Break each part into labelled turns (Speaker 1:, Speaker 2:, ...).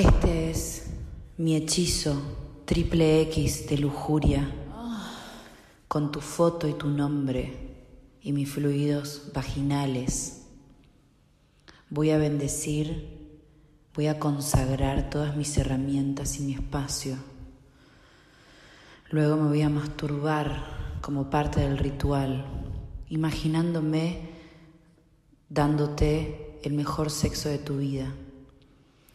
Speaker 1: Este es mi hechizo triple X de lujuria, con tu foto y tu nombre y mis fluidos vaginales. Voy a bendecir, voy a consagrar todas mis herramientas y mi espacio. Luego me voy a masturbar como parte del ritual, imaginándome dándote el mejor sexo de tu vida.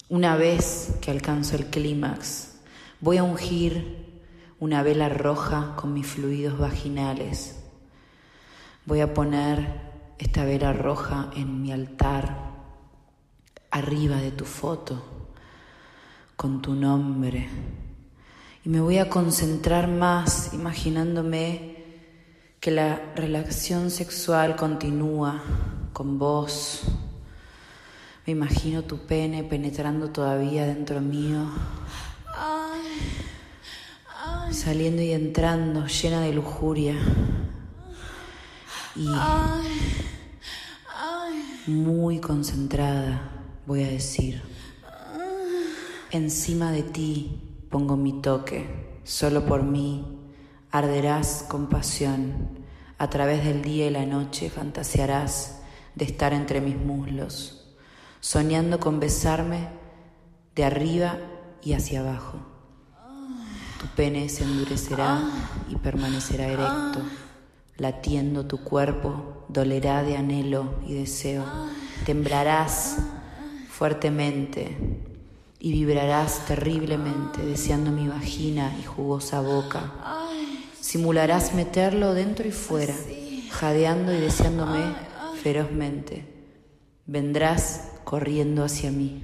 Speaker 1: Una vez que alcanzo el clímax, voy a ungir una vela roja con mis fluidos vaginales. Voy a poner esta vela roja en mi altar, arriba de tu foto, con tu nombre. Y me voy a concentrar más imaginándome que la relación sexual continúa con vos. Me imagino tu pene penetrando todavía dentro mío, saliendo y entrando llena de lujuria y muy concentrada, voy a decir. Encima de ti pongo mi toque, solo por mí arderás con pasión. A través del día y la noche fantasearás de estar entre mis muslos, soñando con besarme de arriba y hacia abajo. Tu pene se endurecerá y permanecerá erecto, latiendo tu cuerpo, dolerá de anhelo y deseo, temblarás fuertemente y vibrarás terriblemente deseando mi vagina y jugosa boca. Simularás meterlo dentro y fuera, jadeando y deseándome ferozmente. Vendrás corriendo hacia mí.